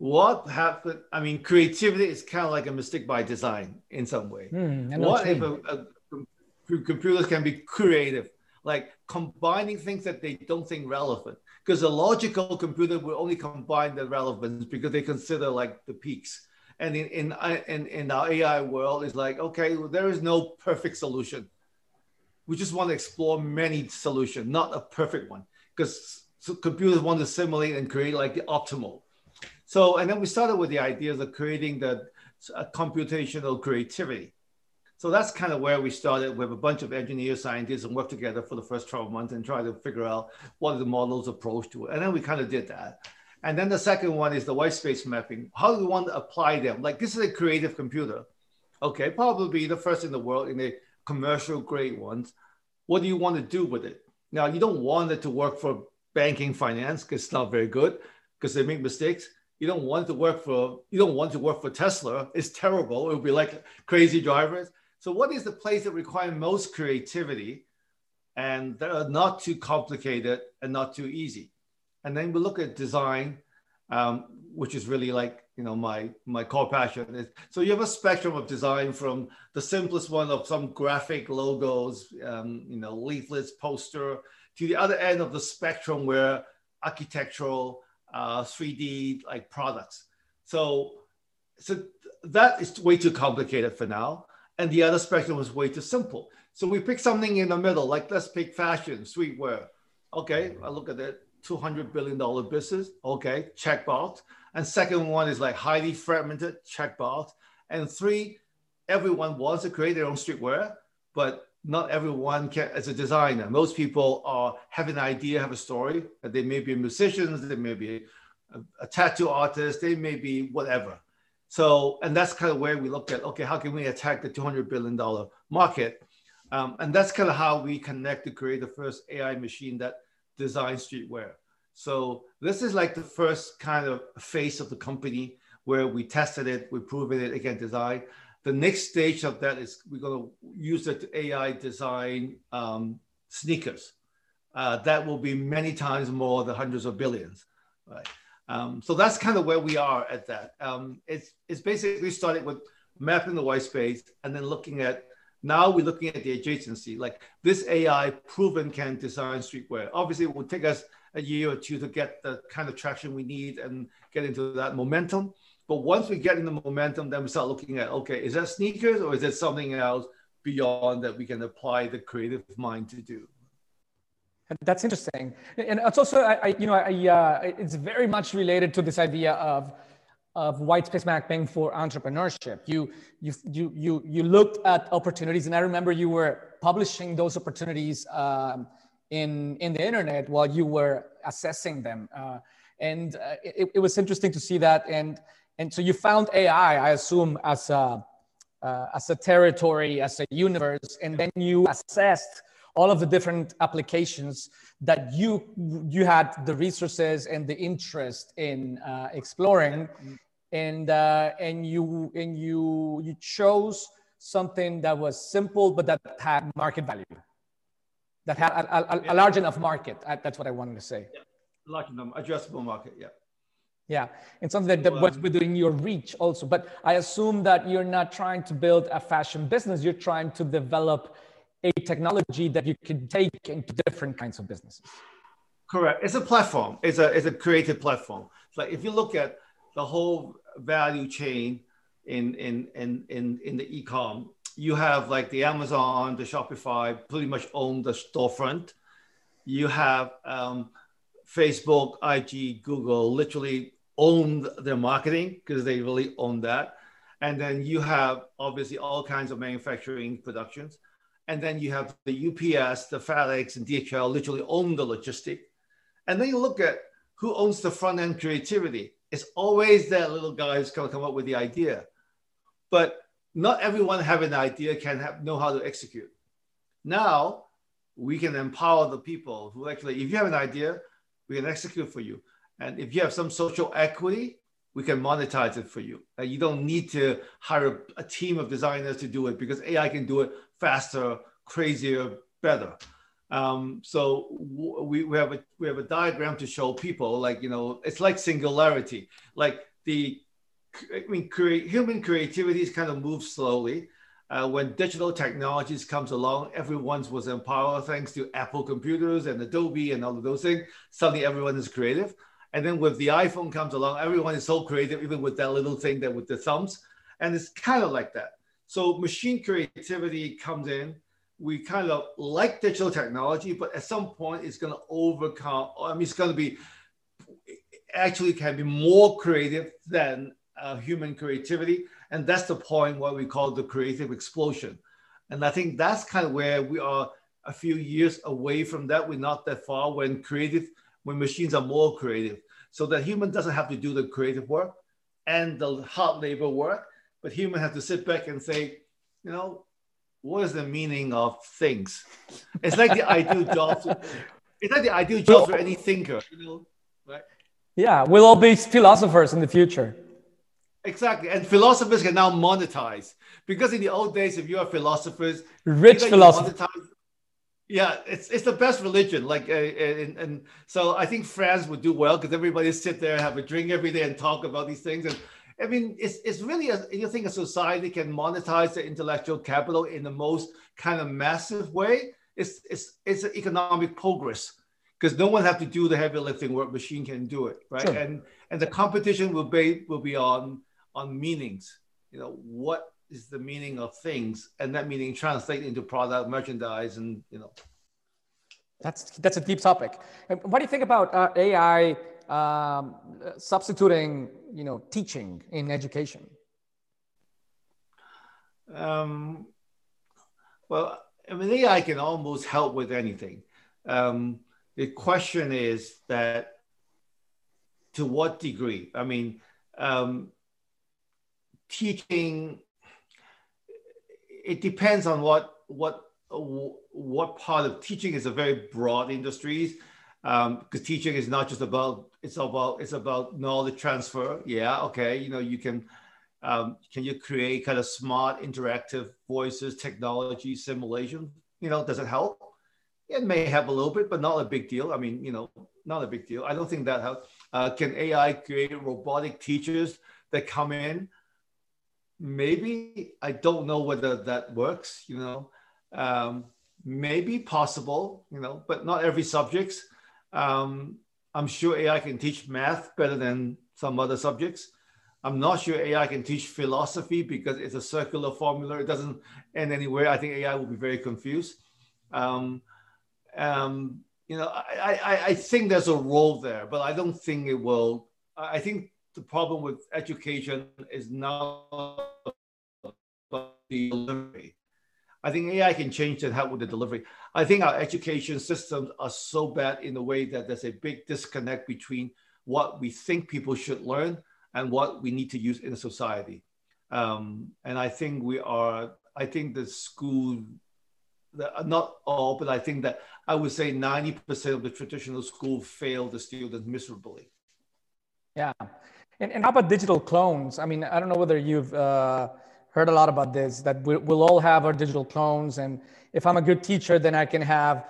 what happened? I mean, creativity is kind of like a mistake by design in some way. Mm, what if a, a, computers can be creative, like combining things that they don't think relevant? Because a logical computer will only combine the relevance because they consider like the peaks. And in in in, in our AI world, it's like okay, well, there is no perfect solution. We just want to explore many solutions, not a perfect one, because computers want to simulate and create like the optimal so, and then we started with the ideas of creating the uh, computational creativity. So that's kind of where we started with a bunch of engineers, scientists, and worked together for the first 12 months and try to figure out what are the model's approach to it. And then we kind of did that. And then the second one is the white space mapping. How do we want to apply them? Like this is a creative computer. Okay, probably the first in the world in the commercial grade ones. What do you want to do with it? Now, you don't want it to work for banking finance because it's not very good because they make mistakes you don't want to work for you don't want to work for Tesla. It's terrible. It would be like crazy drivers. So what is the place that require most creativity and that are not too complicated and not too easy? And then we look at design, um, which is really like you know my my core passion. So you have a spectrum of design from the simplest one of some graphic logos, um, you know, leaflets, poster, to the other end of the spectrum where architectural uh, 3D like products. So, so that is way too complicated for now. And the other spectrum was way too simple. So we pick something in the middle, like let's pick fashion, streetwear. Okay, I look at it, $200 billion business. Okay, check box. And second one is like highly fragmented, check box. And three, everyone wants to create their own streetwear, but not everyone can as a designer most people are have an idea have a story they may be musicians they may be a, a, tattoo artist they may be whatever so and that's kind of where we look at okay how can we attack the 200 billion dollar market um, and that's kind of how we connect to create the first ai machine that designs streetwear so this is like the first kind of face of the company where we tested it we proved it again design the next stage of that is we're going to use to AI design um, sneakers. Uh, that will be many times more than hundreds of billions, right? Um, so that's kind of where we are at that. Um, it's, it's basically started with mapping the white space and then looking at Now we're looking at the adjacency. Like this AI proven can design streetwear. Obviously, it will take us a year or two to get the kind of traction we need and get into that momentum. But once we get in the momentum, then we start looking at okay, is that sneakers or is it something else beyond that we can apply the creative mind to do? That's interesting, and it's also, I, you know, I, uh, it's very much related to this idea of of white space mapping for entrepreneurship. You you you you you looked at opportunities, and I remember you were publishing those opportunities um, in in the internet while you were assessing them, uh, and uh, it, it was interesting to see that. And and so you found AI, I assume, as a uh, as a territory, as a universe, and then you assessed all of the different applications that you you had the resources and the interest in uh, exploring and uh, and you and you you chose something that was simple but that had market value that had a, a, a large enough market uh, that's what i wanted to say yeah. large enough addressable market yeah yeah, and something that, that was within your reach also. But I assume that you're not trying to build a fashion business. You're trying to develop a technology that you can take into different kinds of businesses. Correct. It's a platform. It's a it's a creative platform. It's like if you look at the whole value chain in in in in, in the e-com, you have like the Amazon, the Shopify, pretty much own the storefront. You have um, Facebook, IG, Google, literally own their marketing because they really own that. And then you have obviously all kinds of manufacturing productions and then you have the UPS, the FedEx, and DHL literally own the logistic. And then you look at who owns the front end creativity. It's always that little guy who's going to come up with the idea. But not everyone have an idea can have, know how to execute. Now we can empower the people who actually, if you have an idea, we can execute for you. And if you have some social equity, we can monetize it for you. You don't need to hire a team of designers to do it because AI can do it faster, crazier, better. Um, so we, we have a we have a diagram to show people like you know it's like singularity, like the I mean cre- human creativity is kind of moves slowly. Uh, when digital technologies comes along, everyone's was empowered thanks to Apple computers and Adobe and all of those things. Suddenly, everyone is creative. And then with the iPhone comes along, everyone is so creative, even with that little thing that with the thumbs. And it's kind of like that. So machine creativity comes in. We kind of like digital technology, but at some point it's going to overcome. I mean, it's going to be actually can be more creative than uh, human creativity, and that's the point what we call the creative explosion. And I think that's kind of where we are a few years away from that. We're not that far when creative, when machines are more creative, so that human doesn't have to do the creative work and the hard labor work but human has to sit back and say, you know, what is the meaning of things? It's like the ideal job. For, it's like the ideal job for any thinker, you know, right? Yeah, we'll all be philosophers in the future. Exactly, and philosophers can now monetize because in the old days, if you are philosophers, rich philosophers. Yeah, it's it's the best religion. Like, uh, and, and so I think France would do well because everybody sit there, have a drink every day, and talk about these things. And I mean, it's, it's really, a, you think a society can monetize the intellectual capital in the most kind of massive way? It's, it's, it's an economic progress because no one have to do the heavy lifting work, machine can do it, right? Sure. And, and the competition will be, will be on, on meanings. You know, what is the meaning of things? And that meaning translate into product, merchandise, and, you know. That's, that's a deep topic. What do you think about uh, AI um, substituting you know teaching in education um, well i mean ai can almost help with anything um, the question is that to what degree i mean um, teaching it depends on what what what part of teaching is a very broad industry because um, teaching is not just about it's about it's about knowledge transfer. Yeah okay you know you can um, can you create kind of smart interactive voices technology simulation? You know does it help? It may have a little bit but not a big deal. I mean you know not a big deal. I don't think that helps. Uh, can ai create robotic teachers that come in maybe I don't know whether that works. You know, um, maybe possible. You know, but not every subjects. Um, I'm sure AI can teach math better than some other subjects. I'm not sure AI can teach philosophy because it's a circular formula. It doesn't end anywhere. I think AI will be very confused. Um, um, you know, I, I, I think there's a role there, but I don't think it will. I think the problem with education is not delivery. I think AI can change and help with the delivery. I think our education systems are so bad in the way that there's a big disconnect between what we think people should learn and what we need to use in a society. Um, and I think we are, I think the school, not all, but I think that I would say 90% of the traditional school fail the students miserably. Yeah. And, and how about digital clones? I mean, I don't know whether you've uh, heard a lot about this, that we, we'll all have our digital clones. And if I'm a good teacher, then I can have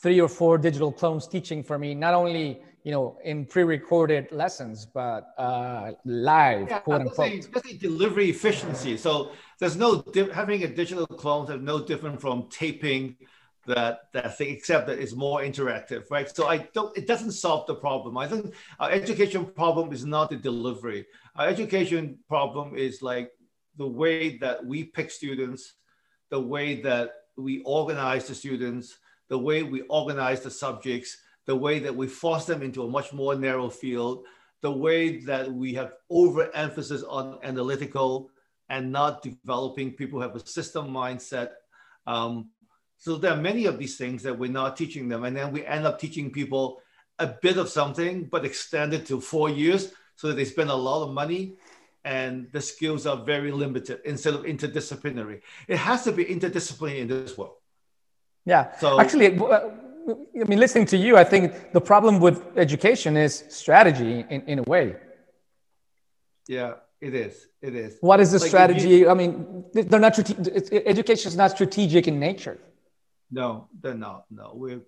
three or four digital clones teaching for me, not only you know, in pre-recorded lessons, but uh, live, yeah, quote unquote. That's a delivery efficiency. So there's no having a digital clone is no different from taping that that thing, except that it's more interactive, right? So I don't. It doesn't solve the problem. I think our education problem is not the delivery. Our education problem is like the way that we pick students, the way that we organize the students, the way we organize the subjects the way that we force them into a much more narrow field, the way that we have overemphasis on analytical and not developing people who have a system mindset. Um, so there are many of these things that we're not teaching them. And then we end up teaching people a bit of something, but extended to four years so that they spend a lot of money and the skills are very limited instead of interdisciplinary. It has to be interdisciplinary in this world. Yeah. So actually, uh, I mean, listening to you, I think the problem with education is strategy in, in a way. Yeah, it is. It is. What is the like strategy? You, I mean, they're not. Education is not strategic in nature. No, they're not. No, we.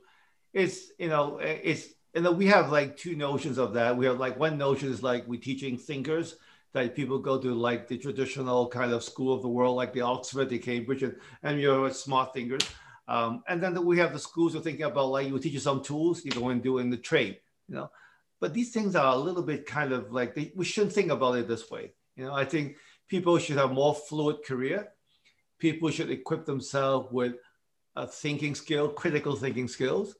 It's you know it's you know we have like two notions of that. We have like one notion is like we're teaching thinkers that people go to like the traditional kind of school of the world, like the Oxford, the Cambridge, and, and you're smart thinkers. Um, and then we have the schools are thinking about like you teach you some tools, you go and do in the trade, you know. But these things are a little bit kind of like they, we shouldn't think about it this way. You know, I think people should have more fluid career. People should equip themselves with a thinking skill, critical thinking skills.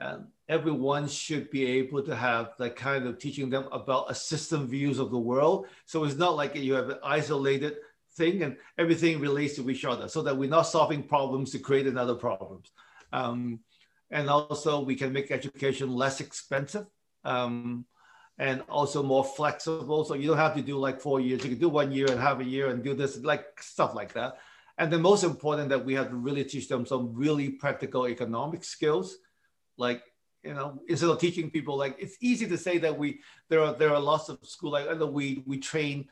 And everyone should be able to have that kind of teaching them about a system views of the world. So it's not like you have an isolated thing and everything relates to each other so that we're not solving problems to create another problems. Um, and also we can make education less expensive um, and also more flexible. So you don't have to do like four years. You can do one year and half a year and do this, like stuff like that. And the most important that we have to really teach them some really practical economic skills, like you know, instead of teaching people like it's easy to say that we there are there are lots of school like we we train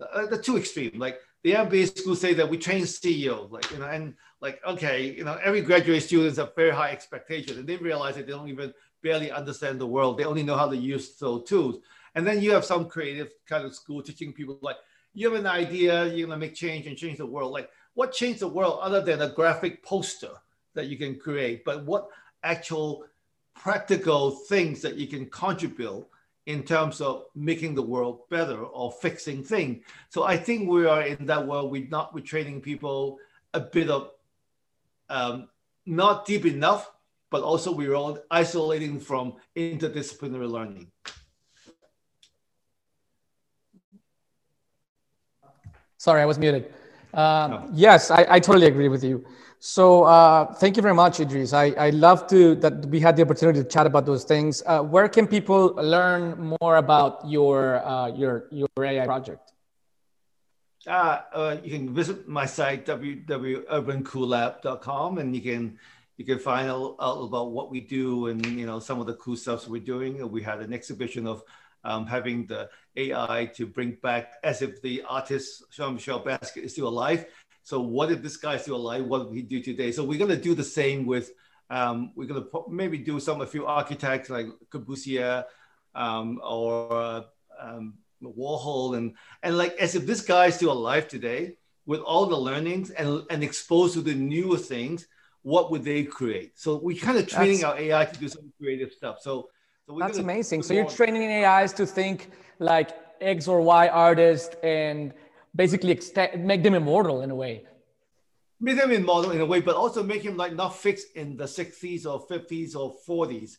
uh, the two extreme like the MBA schools say that we train CEO like you know, and like okay, you know, every graduate student students have very high expectations, and they realize that they don't even barely understand the world. They only know how to use those tools. And then you have some creative kind of school teaching people like you have an idea, you're gonna make change and change the world. Like what changed the world other than a graphic poster that you can create? But what actual practical things that you can contribute in terms of making the world better or fixing things. So I think we are in that world. We're not we're training people a bit of um, not deep enough, but also we're all isolating from interdisciplinary learning. Sorry, I was muted. Uh, no. Yes, I, I totally agree with you. So uh, thank you very much, Idris. I, I love to that we had the opportunity to chat about those things. Uh, where can people learn more about your uh, your your AI project? Uh, uh, you can visit my site www.urbancoolab.com and you can you can find out, out, about what we do and you know some of the cool stuff we're doing. We had an exhibition of um, having the AI to bring back as if the artist Jean-Michel Basquiat is still alive so what if this guy's still alive? What would he do today? So we're gonna do the same with. Um, we're gonna maybe do some a few architects like Corbusier um, or um, Warhol and and like as if this guy is still alive today with all the learnings and and exposed to the newer things, what would they create? So we're kind of training that's, our AI to do some creative stuff. So, so that's amazing. So you're training AIs to think like X or Y artist and basically make them immortal in a way. Make them immortal in a way, but also make him like not fixed in the 60s or 50s or 40s.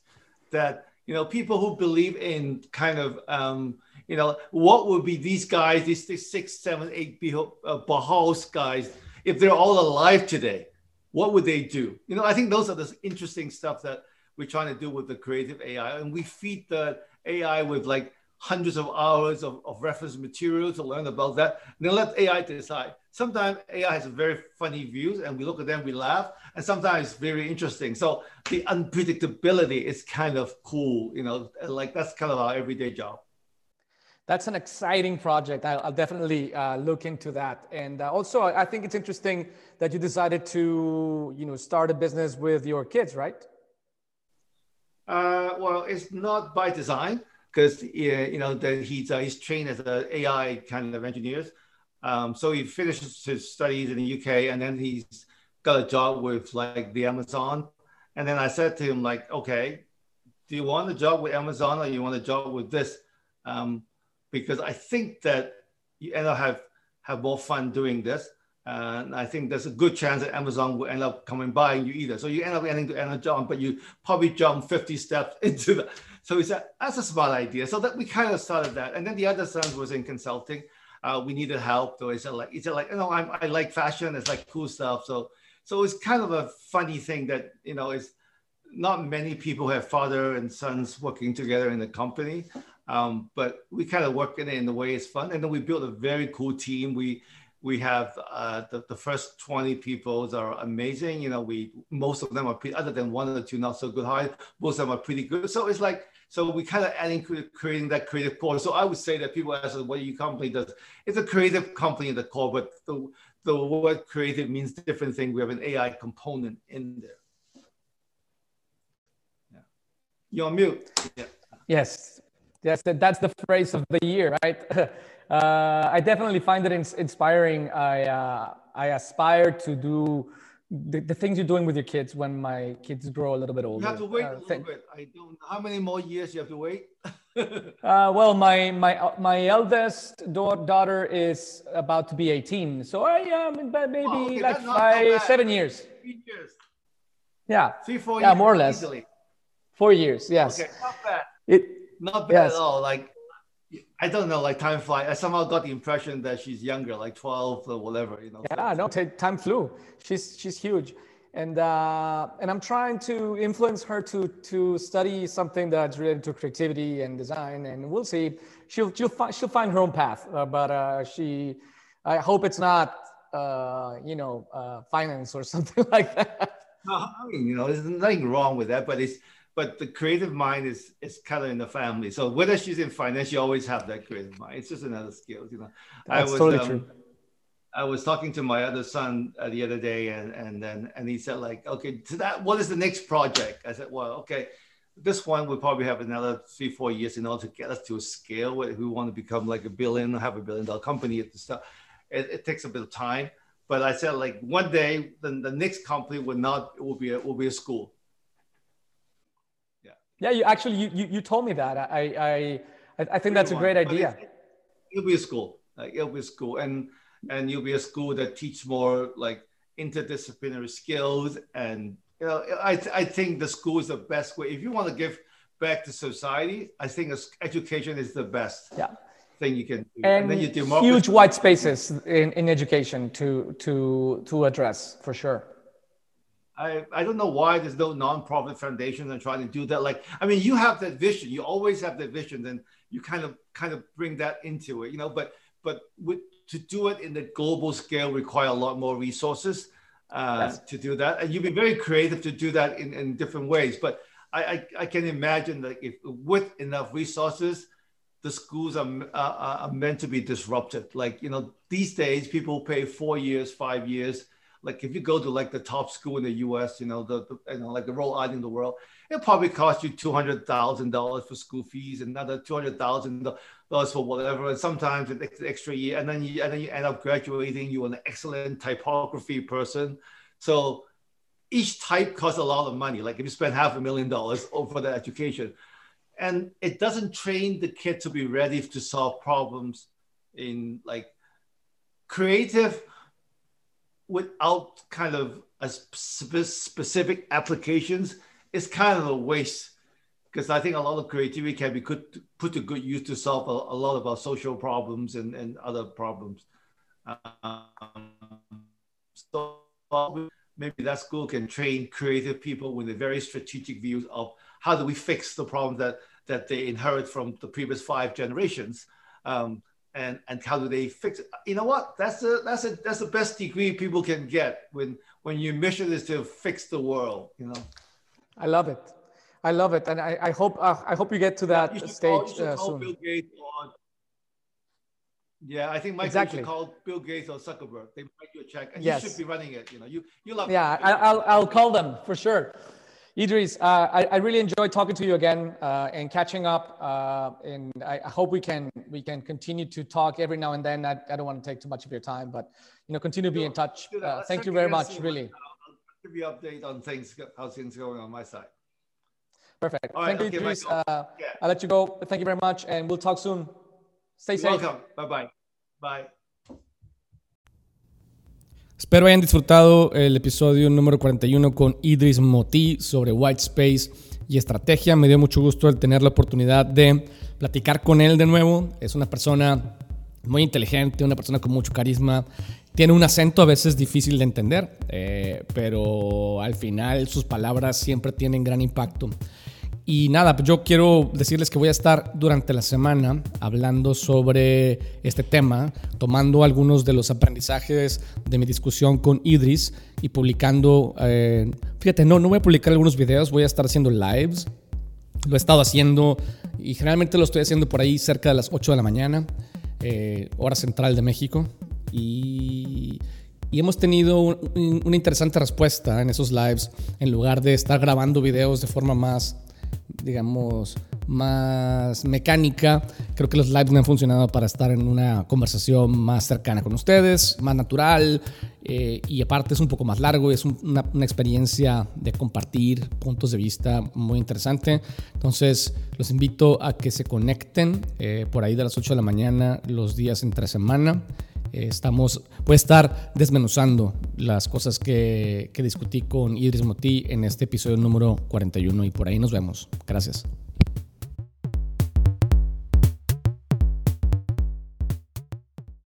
That you know, people who believe in kind of um, you know, what would be these guys, these, these six, seven, eight uh, Bauhaus guys, if they're all alive today? What would they do? You know, I think those are the interesting stuff that we're trying to do with the creative AI. And we feed the AI with like hundreds of hours of, of reference material to learn about that. And then let AI decide. Sometimes AI has very funny views and we look at them, we laugh, and sometimes it's very interesting. So the unpredictability is kind of cool, you know, like that's kind of our everyday job that's an exciting project. I'll, I'll definitely uh, look into that. And uh, also, I think it's interesting that you decided to, you know, start a business with your kids, right? Uh, well, it's not by design because you know that he's uh, he's trained as an AI kind of engineer. Um, so he finishes his studies in the UK, and then he's got a job with like the Amazon. And then I said to him like, okay, do you want a job with Amazon or you want a job with this? Um, because I think that you end up have have more fun doing this. And I think there's a good chance that Amazon will end up coming buying you either. So you end up ending to end a job, but you probably jump 50 steps into that. So he said, that's a smart idea. So that we kind of started that. And then the other son was in consulting. Uh, we needed help. So he said like, he said like, you know, I'm, I like fashion. It's like cool stuff. So, so it's kind of a funny thing that, you know, is not many people have father and sons working together in the company. Um, but we kind of work in it in the way it's fun. And then we built a very cool team. We we have uh, the, the first 20 people are amazing. You know, we most of them are pretty, other than one or two not so good hires, most of them are pretty good. So it's like so we kind of adding creating that creative core. So I would say that people ask what your company does. It's a creative company in the core, but the the word creative means different thing. We have an AI component in there. Yeah. You're on mute. Yeah. Yes. Yes, that's the phrase of the year, right? uh, I definitely find it inspiring. I uh, I aspire to do the, the, things you're doing with your kids when my kids grow a little bit older. You have to wait uh, a little bit. I don't. How many more years you have to wait? uh, well, my my my eldest daughter is about to be 18, so I um maybe oh, okay. like five seven years. Three years. Yeah. Three four. Yeah, years more or less. Easily. Four years. Yes. Okay, not bad. It not bad yes. at all. Like I don't know, like time flies. I somehow got the impression that she's younger, like 12 or whatever, you know. Yeah, so, no, t- time flew. She's she's huge. And uh, and I'm trying to influence her to to study something that's related to creativity and design, and we'll see. She'll she'll find she'll find her own path, uh, but uh, she, I hope it's not, uh, you know, uh, finance or something like that. No, I mean, you know, there's nothing wrong with that, but it's but the creative mind is is kind of in the family. So whether she's in finance, you always have that creative mind. It's just another skill, you know. That's I was, totally um, true. I was talking to my other son uh, the other day, and and then and he said like, okay, to that, what is the next project? I said, well, okay, this one will probably have another three four years in order to get us to a scale where we want to become like a billion, have a billion dollar company at the start. It, it takes a bit of time, but I said like one day, then the next company will not it will be a, will be a school yeah, you actually you you, you told me that. I I I think that's a great idea. It, will be a school. Like it'll be a school, and and you'll be a school that teach more like interdisciplinary skills. And you know, I I think the school is the best way if you want to give back to society. I think education is the best. Yeah. Thing you can do. And, and then you do huge white spaces in, in education to to to address for sure. I, I don't know why there's no nonprofit foundation and trying to do that. Like, I mean, you have that vision. You always have that vision, and you kind of kind of bring that into it, you know. But but with, to do it in the global scale require a lot more resources uh, yes. to do that, and you've been very creative to do that in, in different ways. But I, I, I can imagine that if with enough resources, the schools are, are, are meant to be disrupted. Like you know, these days people pay four years, five years like if you go to like the top school in the U.S., you know, the, the you know like the Rhode Island in the world, it probably cost you two hundred thousand dollars for school fees, another two hundred thousand dollars for whatever, and sometimes an extra year, and then you and then you end up graduating. You're an excellent typography person, so each type costs a lot of money. Like if you spend half a million dollars over the education, and it doesn't train the kid to be ready to solve problems in like creative without kind of a specific applications is kind of a waste because I think a lot of creativity can be put, put to good use to solve a, a lot of our social problems and, and other problems. Um, so maybe that school can train creative people with a very strategic views of how do we fix the problem that that they inherit from the previous five generations um, and and how do they fix it? You know what? That's the that's a that's the best degree people can get when when your mission is to fix the world you know? I love it. I love it. And i, I hope uh, i hope you get to that yeah, stage call, uh, soon. Or, yeah i think Michael exactly. should call bill gates or zuckerberg. They write you a check and yes. you should be running it you know? You you love yeah I, i'll i'll call them for sure Idris, uh, I, I, really enjoyed talking to you again uh, and catching up. Uh, and I, I, hope we can we can continue to talk every now and then. I, I, don't want to take too much of your time, but you know, continue to be in touch. Uh, thank you very much. Really. I'll give you update on things how things going on my side. Perfect. thank you, Idris. Uh, yeah. I'll let you go. Thank you very much, and we'll talk soon. Stay You're safe. Welcome. Bye bye. Bye. Espero hayan disfrutado el episodio número 41 con Idris Moti sobre White Space y estrategia. Me dio mucho gusto el tener la oportunidad de platicar con él de nuevo. Es una persona muy inteligente, una persona con mucho carisma. Tiene un acento a veces difícil de entender, eh, pero al final sus palabras siempre tienen gran impacto. Y nada, pues yo quiero decirles que voy a estar durante la semana hablando sobre este tema, tomando algunos de los aprendizajes de mi discusión con Idris y publicando, eh, fíjate, no, no voy a publicar algunos videos, voy a estar haciendo lives. Lo he estado haciendo y generalmente lo estoy haciendo por ahí cerca de las 8 de la mañana, eh, hora central de México. Y, y hemos tenido una interesante respuesta en esos lives en lugar de estar grabando videos de forma más digamos, más mecánica. Creo que los lives me han funcionado para estar en una conversación más cercana con ustedes, más natural eh, y aparte es un poco más largo, es una, experiencia de compartir puntos de vista muy interesante. Entonces, los invito a que se conecten eh, por ahí de las 8 de la mañana los días entre semana. Eh, estamos, voy a estar desmenuzando las cosas que, que discutí con Idris Moti en este episodio número 41 y por ahí nos vemos. Gracias.